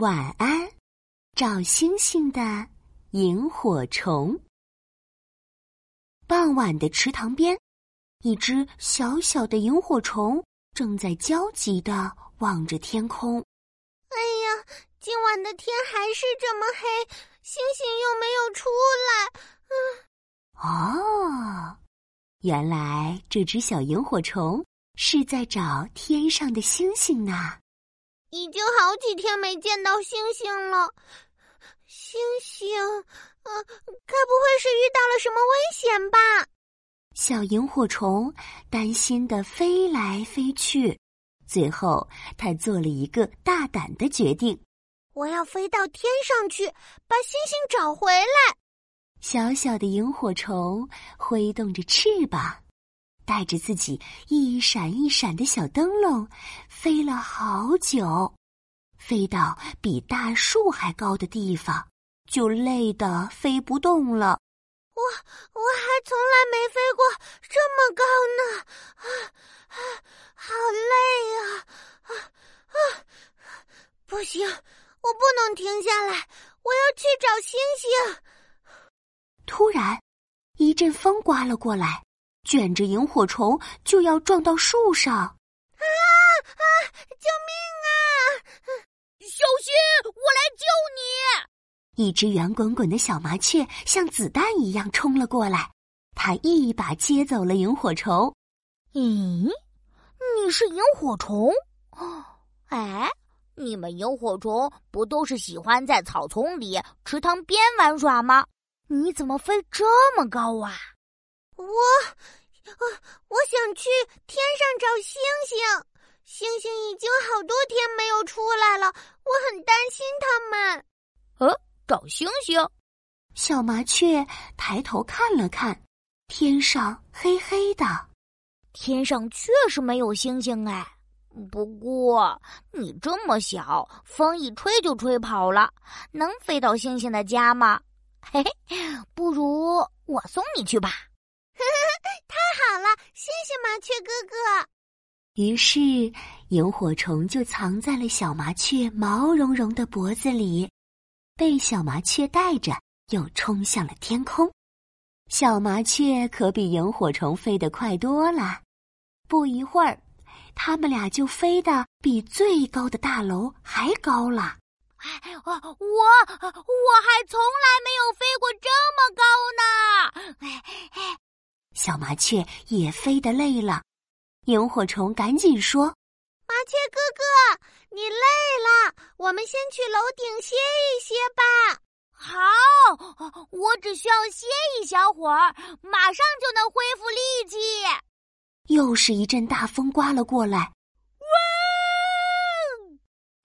晚安，找星星的萤火虫。傍晚的池塘边，一只小小的萤火虫正在焦急的望着天空。哎呀，今晚的天还是这么黑，星星又没有出来。嗯，哦，原来这只小萤火虫是在找天上的星星呢。已经好几天没见到星星了，星星，嗯，该不会是遇到了什么危险吧？小萤火虫担心的飞来飞去，最后他做了一个大胆的决定：我要飞到天上去，把星星找回来。小小的萤火虫挥动着翅膀。带着自己一闪一闪的小灯笼，飞了好久，飞到比大树还高的地方，就累得飞不动了。我我还从来没飞过这么高呢，啊啊，好累呀！啊啊，不行，我不能停下来，我要去找星星。突然，一阵风刮了过来。卷着萤火虫就要撞到树上！啊啊！救命啊！小心，我来救你！一只圆滚滚的小麻雀像子弹一样冲了过来，它一把接走了萤火虫。咦，你是萤火虫？哎，你们萤火虫不都是喜欢在草丛里、池塘边玩耍吗？你怎么飞这么高啊？我，星星，星星已经好多天没有出来了，我很担心它们。呃，找星星？小麻雀抬头看了看，天上黑黑的，天上确实没有星星哎。不过你这么小，风一吹就吹跑了，能飞到星星的家吗？嘿嘿，不如我送你去吧。太好了，谢谢麻雀哥哥。于是，萤火虫就藏在了小麻雀毛茸茸的脖子里，被小麻雀带着，又冲向了天空。小麻雀可比萤火虫飞得快多了。不一会儿，他们俩就飞得比最高的大楼还高了。哎，我我我还从来没有飞过这么高呢！小麻雀也飞得累了，萤火虫赶紧说：“麻雀哥哥，你累了，我们先去楼顶歇一歇吧。”“好，我只需要歇一小会儿，马上就能恢复力气。”又是一阵大风刮了过来，哇，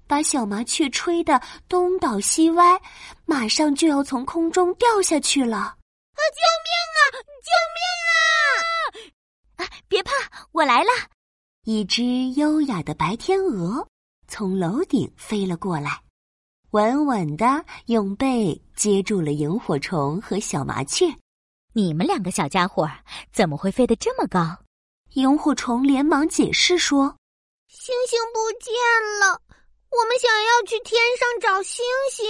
把小麻雀吹得东倒西歪，马上就要从空中掉下去了！啊！救命啊！救命！我来了。一只优雅的白天鹅从楼顶飞了过来，稳稳的用背接住了萤火虫和小麻雀。你们两个小家伙怎么会飞得这么高？萤火虫连忙解释说：“星星不见了，我们想要去天上找星星。”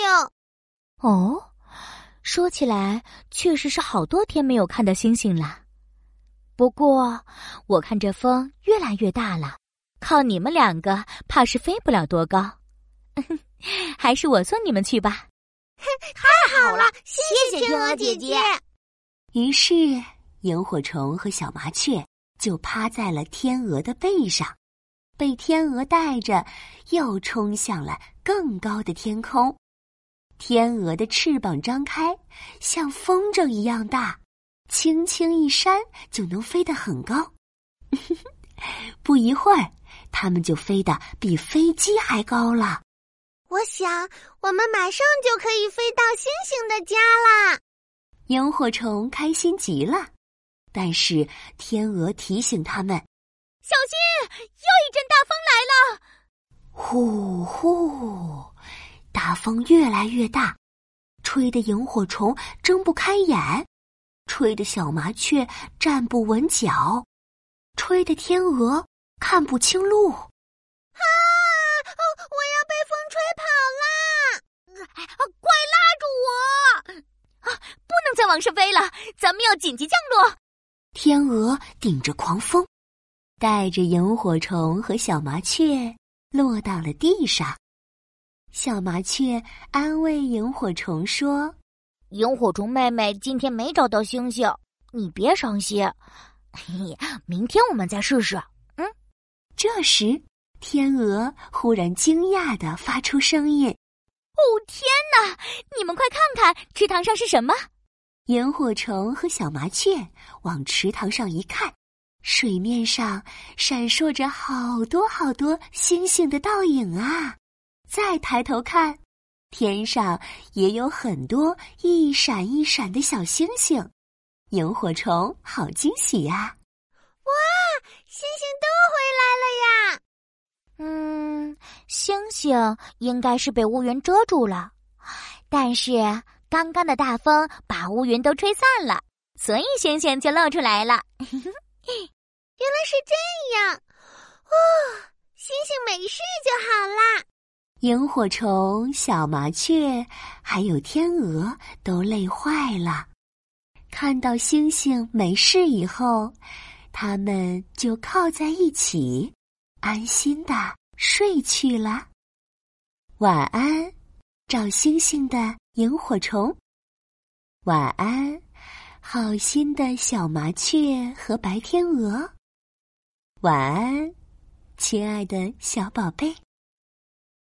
哦，说起来，确实是好多天没有看到星星了。不过，我看这风越来越大了，靠你们两个怕是飞不了多高，还是我送你们去吧。太好了，谢谢天鹅姐姐。于是，萤火虫和小麻雀就趴在了天鹅的背上，被天鹅带着，又冲向了更高的天空。天鹅的翅膀张开，像风筝一样大。轻轻一扇就能飞得很高，不一会儿，它们就飞得比飞机还高了。我想，我们马上就可以飞到星星的家啦！萤火虫开心极了，但是天鹅提醒他们：“小心，又一阵大风来了！”呼呼，大风越来越大，吹得萤火虫睁不开眼。吹得小麻雀站不稳脚吹得天鹅看不清路。啊我要被风吹跑啦！啊快拉住我！啊不能再往上飞了咱们要紧急降落天鹅顶着狂风带着萤火虫和小麻雀落到了地上。小麻雀安慰萤火虫说萤火虫妹妹今天没找到星星，你别伤心。嘿，明天我们再试试。”嗯。这时，天鹅忽然惊讶的发出声音：“哦，天哪！你们快看看，池塘上是什么？”萤火虫和小麻雀往池塘上一看，水面上闪烁着好多好多星星的倒影啊！再抬头看，天上也有很多一闪一闪的小星星。萤火虫好惊喜呀！哇，星星都回来了呀！嗯，星星应该是被乌云遮住了，但是。刚刚的大风把乌云都吹散了，所以星星就露出来了。原来是这样，哦，星星没事就好啦。萤火虫、小麻雀还有天鹅都累坏了，看到星星没事以后，他们就靠在一起，安心的睡去了。晚安，找星星的。萤火虫，晚安，好心的小麻雀和白天鹅。晚安，亲爱的小宝贝。